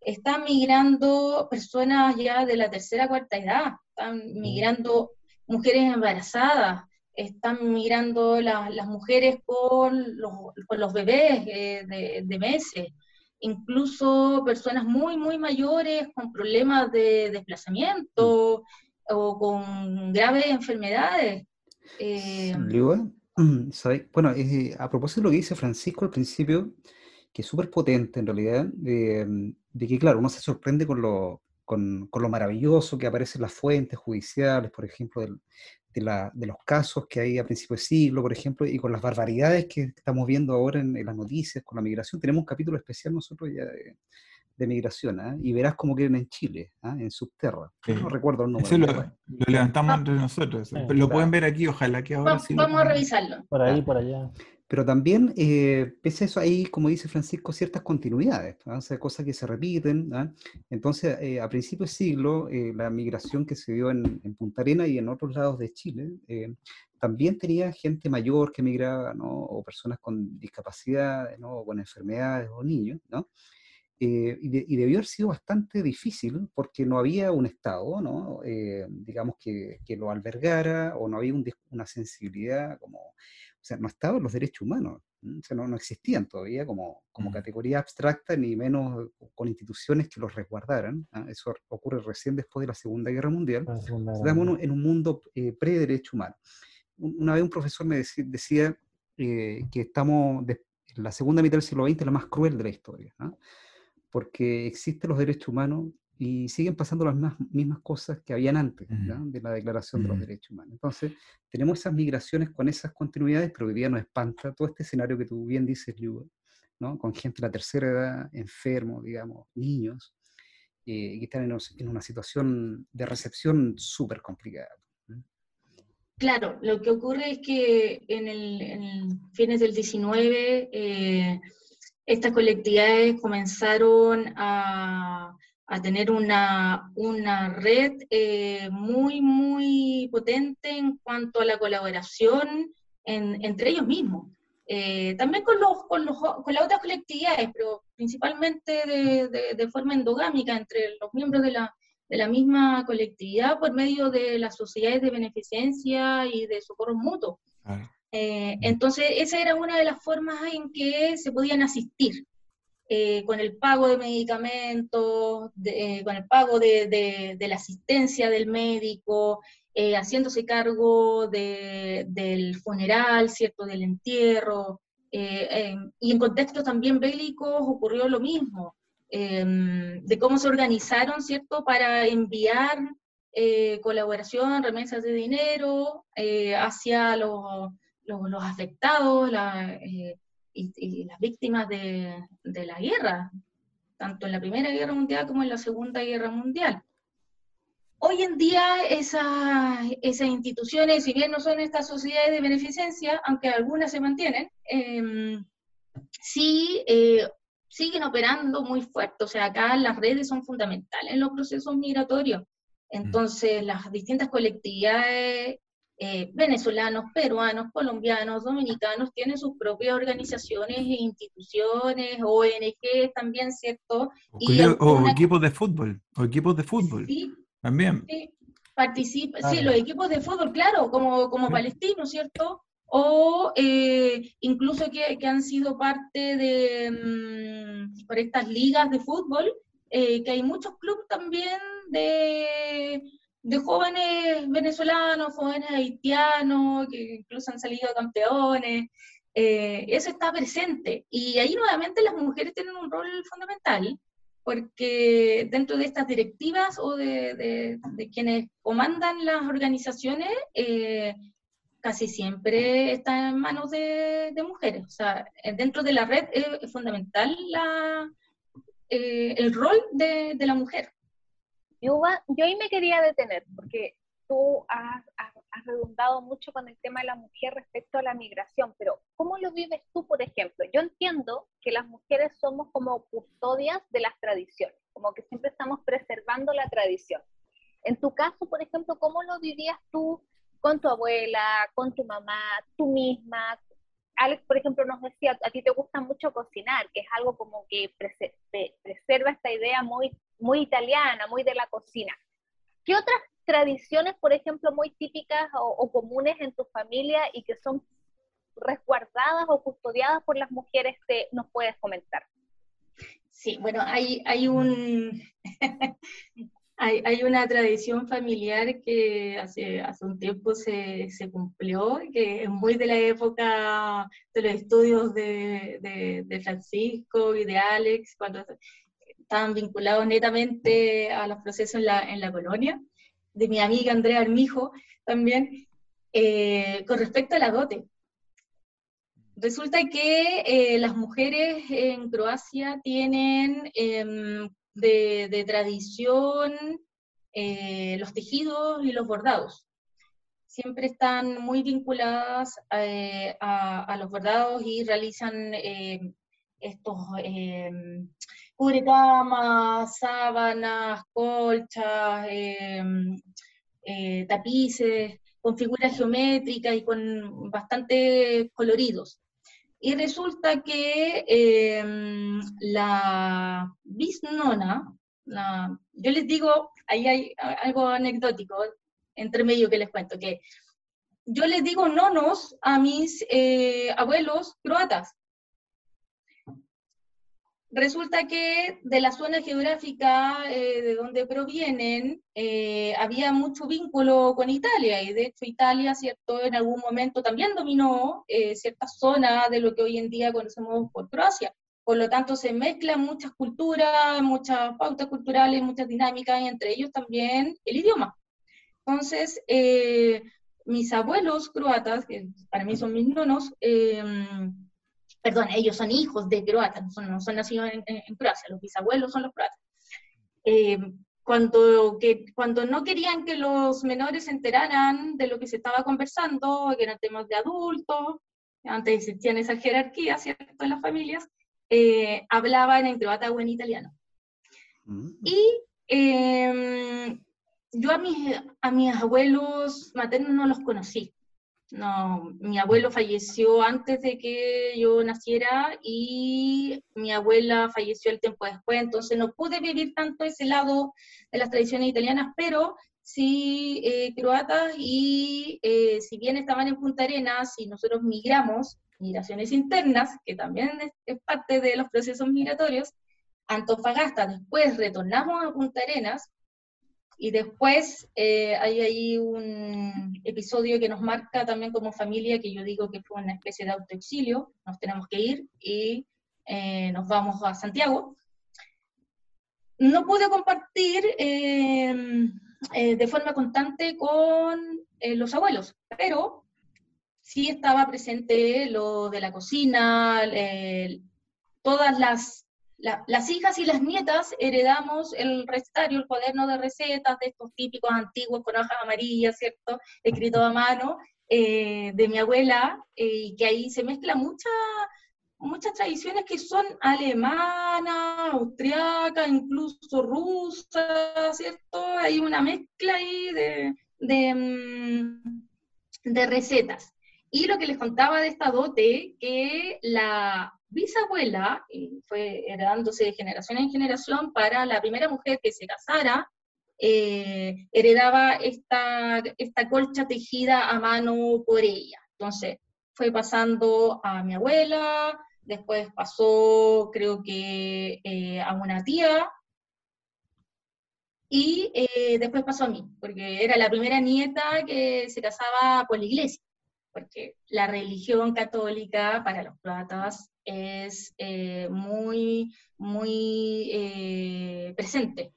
están migrando personas ya de la tercera cuarta edad, están migrando mujeres embarazadas, están migrando las mujeres con los, con los bebés eh, de meses incluso personas muy, muy mayores con problemas de desplazamiento o con graves enfermedades. Eh, bueno, eh, a propósito de lo que dice Francisco al principio, que es súper potente en realidad, de, que claro, uno se sorprende con lo, con, con, lo maravilloso que aparecen las fuentes judiciales, por ejemplo, del, de, los casos que hay a principios de siglo, por ejemplo, y con las barbaridades que estamos viendo ahora en, las noticias con la migración. Tenemos un capítulo especial nosotros ya de, migración, ¿ah? y verás cómo quieren en Chile, ¿ah? en subterra. No recuerdo el número. lo, levantamos entre nosotros. lo pueden ver aquí, ojalá que ahora sí. Vamos a revisarlo. Por ahí, por allá. Pero también, eh, pese a eso, hay, como dice Francisco, ciertas continuidades, o sea, cosas que se repiten. ¿ah? Entonces, eh, a principios de siglo, eh, la migración que se dio en, Punta Arena y en otros lados de Chile, también tenía gente mayor que migraba, ¿no? o personas con discapacidad, ¿no? o con enfermedades, o niños, ¿no? y, debió haber sido bastante difícil porque no había un Estado, ¿no? digamos, que, que, lo albergara o no había una sensibilidad como sea, no estaban los derechos humanos, o sea, no, no existían todavía como, como mm. categoría abstracta, ni menos con instituciones que los resguardaran. ¿ah? Eso ocurre recién después de la Segunda Guerra Mundial. Estamos en un mundo eh, pre-derecho humano. Una vez un profesor me decía, eh, que estamos, en la segunda mitad del siglo XX, la más cruel de la historia, ¿ah? porque existen los derechos humanos y siguen pasando las mismas, cosas que habían antes de la Declaración de los Derechos Humanos. Entonces, tenemos esas migraciones con esas continuidades, pero hoy día nos espanta todo este escenario que tú bien dices, Liu, ¿no? con gente de la tercera edad, enfermos, digamos, niños, eh, que están en, una situación de recepción súper complicada. Claro, lo que ocurre es que en el, fines del 19, eh, estas colectividades comenzaron a a tener una, una red eh, muy, muy potente en cuanto a la colaboración entre ellos mismos. Eh, también con, los, con, los, con las otras colectividades, pero principalmente de, de, forma endogámica entre los miembros de la, de la misma colectividad por medio de las sociedades de beneficencia y de socorro mutuo. Eh, entonces, esa era una de las formas en que se podían asistir. Eh, con el pago de medicamentos, eh, con el pago de, la asistencia del médico, eh, haciéndose cargo del funeral, ¿cierto?, del entierro. y en contextos también bélicos ocurrió lo mismo, em, de cómo se organizaron, ¿cierto?, para enviar colaboración, remesas de dinero hacia los, los afectados, la, y, las víctimas de, la guerra, tanto en la Primera Guerra Mundial como en la Segunda Guerra Mundial. Hoy en día esas, esas instituciones, si bien no son estas sociedades de beneficencia, aunque algunas se mantienen, em, sí eh, siguen operando muy fuerte. O sea, acá las redes son fundamentales en los procesos migratorios. Mm. Entonces, las distintas colectividades eh, venezolanos, peruanos, colombianos, dominicanos, tienen sus propias organizaciones e instituciones, ONG también, ¿cierto? O, y o equipos de fútbol, o equipos de fútbol. Sí, también. Sí, participan, sí, los equipos de fútbol, claro, como, como palestino, ¿cierto? O eh, incluso que, que, han sido parte de, mm, por estas ligas de fútbol, eh, que hay muchos clubes también de, de jóvenes venezolanos, jóvenes haitianos, que incluso han salido campeones, eh, eso está presente. Y ahí nuevamente las mujeres tienen un rol fundamental, porque dentro de estas directivas o de, quienes comandan las organizaciones, eh, casi siempre está en manos de, mujeres. O sea, dentro de la red es, fundamental la, eh, el rol de la mujer. Yo, yo ahí me quería detener, porque tú has, redundado mucho con el tema de la mujer respecto a la migración, pero ¿cómo lo vives tú, por ejemplo? Yo entiendo que las mujeres somos como custodias de las tradiciones, como que siempre estamos preservando la tradición. En tu caso, por ejemplo, ¿cómo lo vivías tú con tu abuela, con tu mamá, tú misma? Alex, por ejemplo, nos decía, a ti te gusta mucho cocinar, que es algo como que preserva esta idea muy, muy italiana, muy de la cocina. ¿Qué otras tradiciones, por ejemplo, muy típicas o, comunes en tu familia y que son resguardadas o custodiadas por las mujeres que nos puedes comentar? Sí, bueno, hay, hay un hay, hay, una tradición familiar que hace, hace un tiempo se, se, cumplió, que es muy de la época de los estudios de, de, de Francisco y de Alex, cuando estaban vinculados netamente a los procesos en la, en la colonia de mi amiga Andrea Armijo también, eh, con respecto a la dote. Resulta que eh, las mujeres en Croacia tienen em, de, tradición eh, los tejidos y los bordados. Siempre están muy vinculadas a, los bordados y realizan estos em, cubrecamas, sábanas, colchas, em, eh, tapices, con figuras geométricas y con bastante coloridos. Y resulta que em, la bisnona, yo les digo, ahí hay algo anecdótico entre medio que les cuento, que yo les digo nonos a mis eh, abuelos croatas, Resulta que de la zona geográfica eh, de donde provienen eh, había mucho vínculo con Italia y de hecho Italia, ¿cierto? En algún momento también dominó eh, ciertas zonas de lo que hoy en día conocemos por Croacia. Por lo tanto, se mezclan muchas culturas, muchas pautas culturales, muchas dinámicas y entre ellos también el idioma. Entonces, mis abuelos croatas, que para mí son mis nonos, perdón, ellos son hijos de croatas, no son, no son nacidos en, Croacia, los bisabuelos son los croatas. Eh, cuando, que, cuando no querían que los menores se enteraran de lo que se estaba conversando, que eran temas de adultos, antes existían esas jerarquías, ¿cierto?, en las familias, eh, hablaban en croata o en italiano. Mm. Y em, yo a mis, a mis abuelos maternos no los conocí. No, mi abuelo falleció antes de que yo naciera y mi abuela falleció el tiempo después, entonces no pude vivir tanto ese lado de las tradiciones italianas, pero sí eh, croatas y eh, si bien estaban en Punta Arenas y nosotros migramos, migraciones internas, que también es, parte de los procesos migratorios, Antofagasta, después retornamos a Punta Arenas, y después eh, hay ahí un episodio que nos marca también como familia, que yo digo que fue una especie de autoexilio, nos tenemos que ir y eh, nos vamos a Santiago. No pude compartir eh, de forma constante con los abuelos, pero sí estaba presente lo de la cocina, todas las las hijas y las nietas heredamos el recetario, el cuaderno de recetas de estos típicos antiguos con hojas amarillas, ¿cierto? Escrito a mano, eh, de mi abuela, eh, y que ahí se mezcla mucha, muchas tradiciones que son alemanas, austriacas, incluso rusas, ¿cierto? Hay una mezcla ahí de, de, mm, de recetas. Y lo que les contaba de esta dote, que la bisabuela, fue heredándose de generación en generación, para la primera mujer que se casara eh, heredaba esta, esta colcha tejida a mano por ella. Entonces, fue pasando a mi abuela, después pasó, creo que, eh, a una tía, y eh, después pasó a mí, porque era la primera nieta que se casaba por la iglesia, porque la religión católica para los platas es eh, muy, muy presente.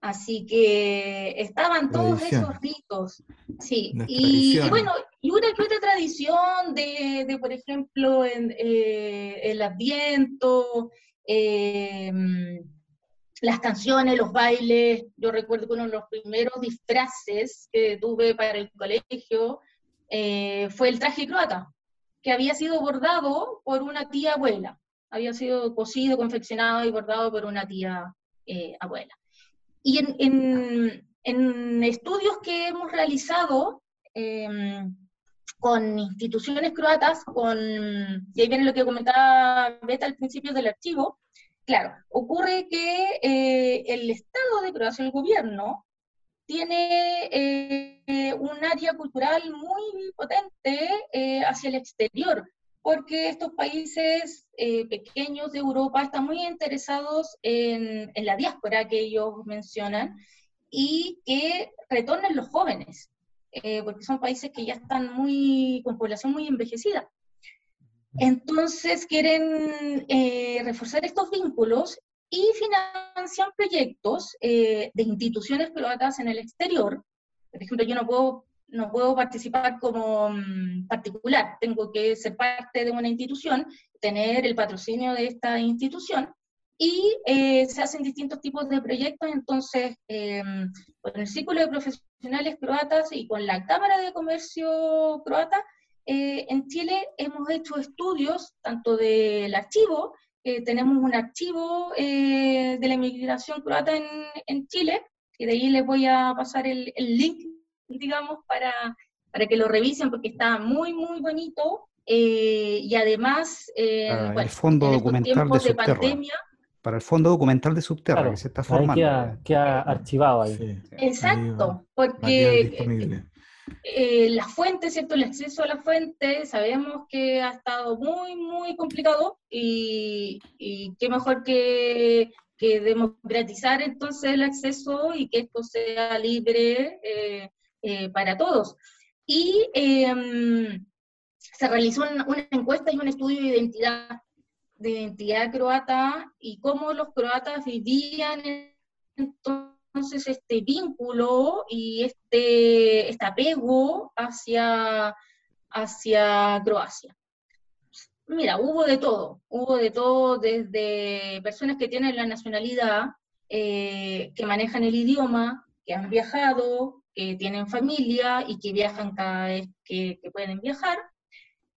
Así que estaban todos esos ritos, sí. Y, bueno, y una que otra tradición de, por ejemplo, en, eh, el Adviento, las canciones, los bailes. Yo recuerdo que uno de los primeros disfraces que tuve para el colegio eh, fue el traje croata, que había sido bordado por una tía abuela. Había sido cosido, confeccionado y bordado por una tía eh, abuela. Y en, estudios que hemos realizado em, con instituciones croatas, con, y ahí viene lo que comentaba Beta al principio del archivo, claro, ocurre que eh, el Estado de Croacia, el gobierno, tiene eh, un área cultural muy potente eh, hacia el exterior porque estos países eh, pequeños de Europa están muy interesados en, la diáspora que ellos mencionan y que retornen los jóvenes, eh, porque son países que ya están muy, con población muy envejecida. Entonces quieren eh, reforzar estos vínculos y financian proyectos de instituciones croatas en el exterior. Por ejemplo, yo no puedo no puedo participar como mm, particular, tengo que ser parte de una institución, tener el patrocinio de esta institución y eh, se hacen distintos tipos de proyectos, entonces em, con el Círculo de Profesionales Croatas y con la Cámara de Comercio Croata, eh, en Chile hemos hecho estudios tanto del archivo, tenemos un archivo eh, de la inmigración croata en, en, Chile, y de ahí les voy a pasar el, el link digamos, para, para que lo revisen porque está muy, muy bonito. Eh, y además, eh, el fondo documental de, pandemia, para el fondo documental de Subterra, que se está formando. Queda, archivado ahí. Exacto, porque eh, la fuente, ¿cierto? El acceso a la fuente, sabemos que ha estado muy, muy complicado y, qué mejor que, democratizar entonces el acceso y que esto sea libre eh, para todos. Y em, se realizó una, encuesta y un estudio de identidad, de identidad croata y cómo los croatas vivían entonces este vínculo y este, este apego hacia, hacia Croacia. Mira, hubo de todo, hubo de todo desde personas que tienen la nacionalidad, eh, que manejan el idioma, que han viajado, que tienen familia y que viajan cada vez que, pueden viajar,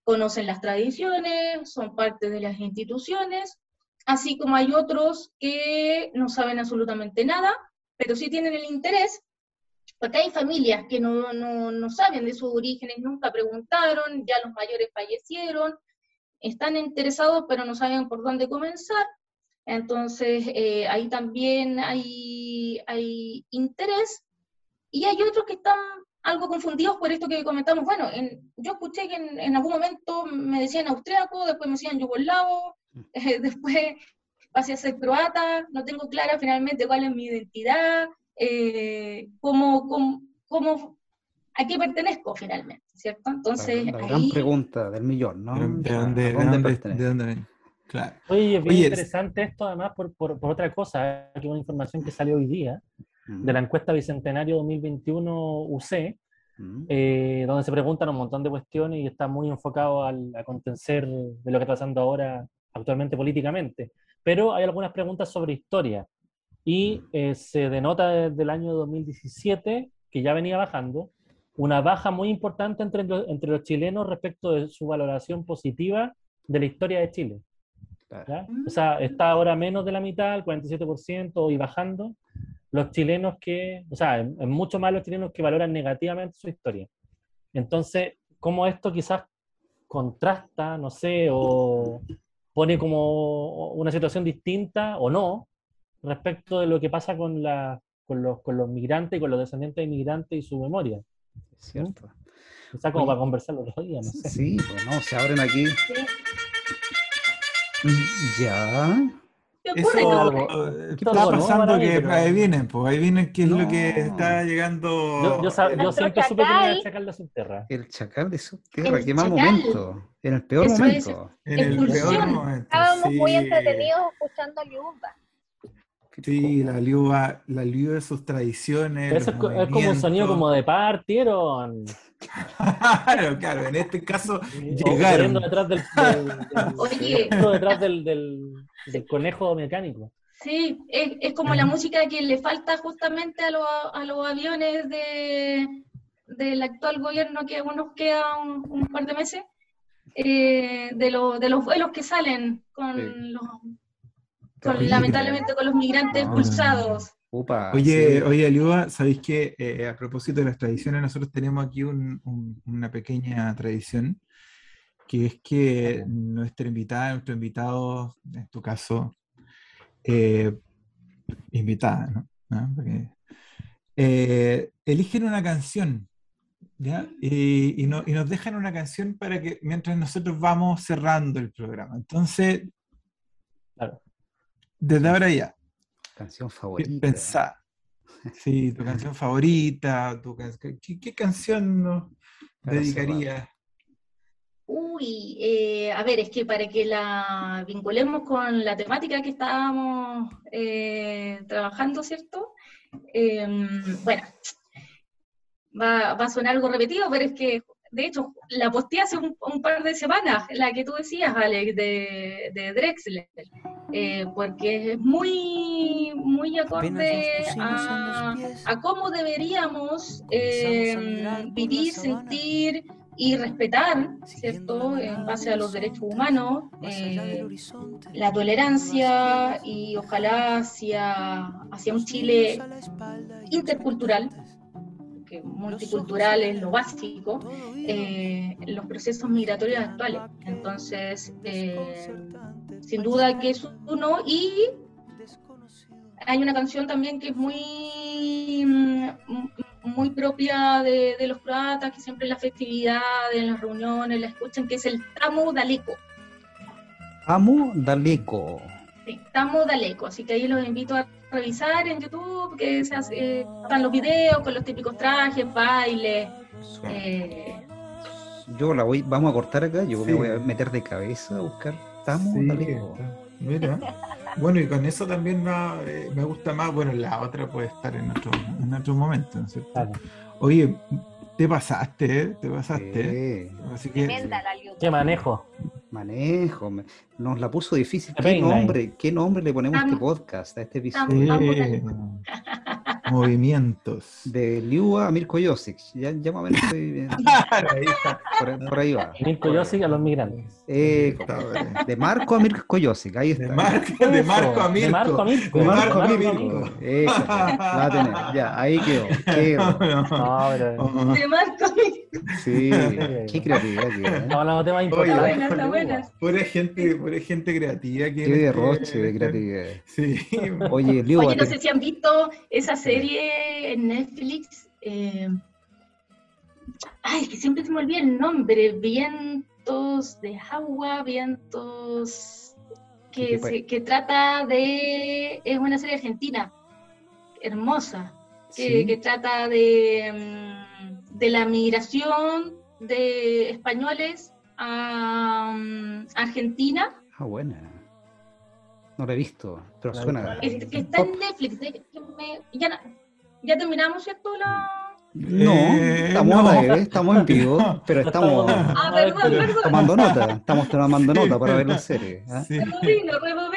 conocen las tradiciones, son parte de las instituciones, así como hay otros que no saben absolutamente nada, pero sí tienen el interés, porque hay familias que no, no, saben de sus orígenes, nunca preguntaron, ya los mayores fallecieron, están interesados pero no saben por dónde comenzar, entonces eh, ahí también hay, hay interés y hay otros que están algo confundidos por esto que comentamos. Bueno, yo escuché que en, algún momento me decían austriaco, después me decían yugoslavo, eh, después pasé a ser croata, no tengo clara finalmente cuál es mi identidad, eh, cómo, cómo, a qué pertenezco finalmente, ¿cierto? Entonces, la, gran pregunta del millón, ¿no? ¿De dónde, de dónde, Claro. Oye, es bien interesante esto además por, por, por, otra cosa, que una información que salió hoy día, de la encuesta Bicentenario 2021 UC, eh, donde se preguntan un montón de cuestiones y está muy enfocado al, a contencer de lo que está pasando ahora actualmente políticamente. Pero hay algunas preguntas sobre historia. Y eh, se denota desde el año 2017, que ya venía bajando, una baja muy importante entre, entre los chilenos respecto de su valoración positiva de la historia de Chile. O sea, está ahora menos de la mitad, el 47% y bajando, los chilenos que, o sea, es mucho más los chilenos que valoran negativamente su historia. Entonces, ¿cómo esto quizás contrasta, no sé, o pone como una situación distinta o no respecto de lo que pasa con, la, con, los, con los migrantes y con los descendientes de inmigrantes y su memoria. cierto. O sea, como para conversar los otros días, no sé. Sí, pues no, se abren aquí. Ya. ¿Qué está pasando que ahí vienen, pues ahí vienen qué es lo que está llegando. Yo, yo, yo siempre supe que era el chacal de subterra. El chacal de subterra, qué mal momento. En el peor momento. En el peor momento. Estábamos muy entretenidos escuchando a Liuba. Sí, la liuba, la liuba de sus tradiciones. Eso es, como un sonido como de partieron. claro, claro, en este caso llegaron. detrás del, Oye. detrás del, del, conejo mecánico. Sí, es, es, como la música que le falta justamente a, a los aviones de, del actual gobierno que aún nos queda un, par de meses, eh, de, lo, de los vuelos que salen con los lamentablemente con los migrantes expulsados. oye, oye, Aliuba, ¿sabéis que eh, a propósito de las tradiciones, nosotros tenemos aquí una pequeña tradición, que es que nuestra invitada, nuestro invitado, en tu caso, eh, invitada, ¿no? Eh, eligen una canción, ¿ya? Y, y, nos dejan una canción para que, mientras nosotros vamos cerrando el programa. Entonces, claro. Desde ahora ya. Canción favorita. Pensá. Sí, tu canción favorita, tu ¿Qué, canción nos dedicarías? Uy, eh, a ver, es que para que la vinculemos con la temática que estábamos eh, trabajando, ¿cierto? Em, bueno, va, va, a sonar algo repetido, pero es que de hecho, la posteé hace un, par de semanas, la que tú decías, Alex, de, de Drexler, eh, porque es muy, muy acorde a, cómo deberíamos eh, vivir, sentir y respetar, ¿cierto?, en base a los derechos humanos, eh, la tolerancia y ojalá hacia, hacia un Chile intercultural que multicultural es lo básico, eh, los procesos migratorios actuales. Entonces, eh, sin duda que es uno y hay una canción también que es muy muy propia de, los croatas, que siempre en las festividades, en las reuniones la escuchan, que es el Tamu Daleko. Tamu Daleko. Sí, Tamu Daleko, así que ahí los invito a revisar en YouTube, que se hace, están los videos con los típicos trajes, bailes. Eh. Yo la voy, vamos a cortar acá, yo me voy a meter de cabeza a buscar. Estamos, Mira. Bueno, y con eso también eh, me gusta más, bueno, la otra puede estar en otro, en otro momento, ¿no es cierto? Oye, te pasaste, ¿eh? Te pasaste. Así que, ¿Qué manejo? Manejo. Nos la puso difícil. ¿Qué nombre, ¿Qué nombre le ponemos a este podcast, a este episodio? Movimientos. De Liua a Mirko Josic. Ya, ya más o menos estoy bien. por, ahí va. Mirko Josic a los migrantes. Eh, de Marco a Mirko Josic. Ahí está. De, de Marco a Mirko. De Marco a Mirko. De Marco a Mirko. Eso, va tener. Ya, ahí quedó. quedó. No, pero... De Marco a Mirko. Sí, qué creatividad. ¿eh? No, no, tema importante. Está buena, está Pura gente, pura gente creativa. qué derroche de creatividad. Sí. Oye, Oye, no sé si han visto esa serie en Netflix. Eh... Ay, que siempre se me olvida el nombre. Vientos de agua, vientos. Que, se, que trata de. Es una serie argentina. Hermosa. Que, que trata de. Mm, de la migración de españoles a um, Argentina. Ah, buena. No la he visto, pero suena. está en Netflix. ya, ya terminamos, ¿cierto? La, no, eh, estamos, estamos en vivo, pero estamos ah, tomando nota, estamos tomando nota para ver la serie. ¿eh?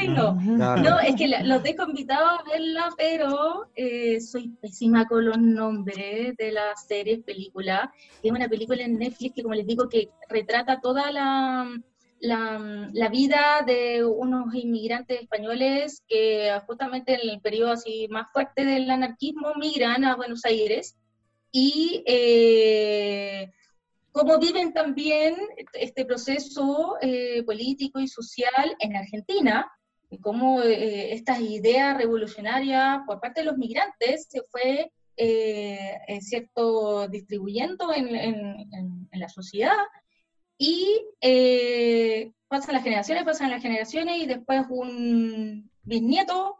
No, es que los dejo invitados a verla, pero eh, soy pésima con los nombres de las series, películas. Es una película en Netflix que, como les digo, que retrata toda la, la, la, vida de unos inmigrantes españoles que justamente en el periodo así más fuerte del anarquismo migran a Buenos Aires y eh, cómo viven también este proceso eh, político y social en Argentina, y cómo eh, estas ideas revolucionarias por parte de los migrantes se fue, eh, cierto, distribuyendo en, en, la sociedad y pasan las generaciones, pasan las generaciones y después un bisnieto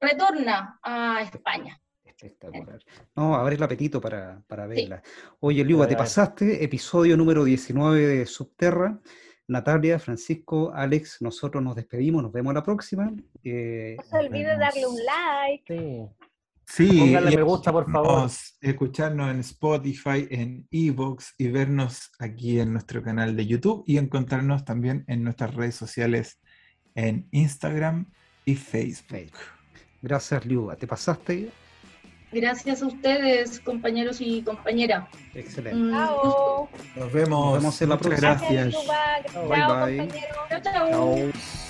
retorna a España. Espectacular. No, abre el apetito para, para verla. Oye, Liuba, te pasaste, episodio número 19 de Subterra. Natalia, Francisco, Alex, nosotros nos despedimos, nos vemos la próxima. Eh, no se olvide darle un like. Sí. Póngale me gusta, por favor. Escucharnos en Spotify, en Evox y vernos aquí en nuestro canal de YouTube y encontrarnos también en nuestras redes sociales en Instagram y Facebook. Gracias, Liuba. ¿Te pasaste? Gracias a ustedes, compañeros y compañeras. Excelente. Nos vemos. Nos vemos en la próxima. Gracias. Chao, bye, bye. Chao, chao.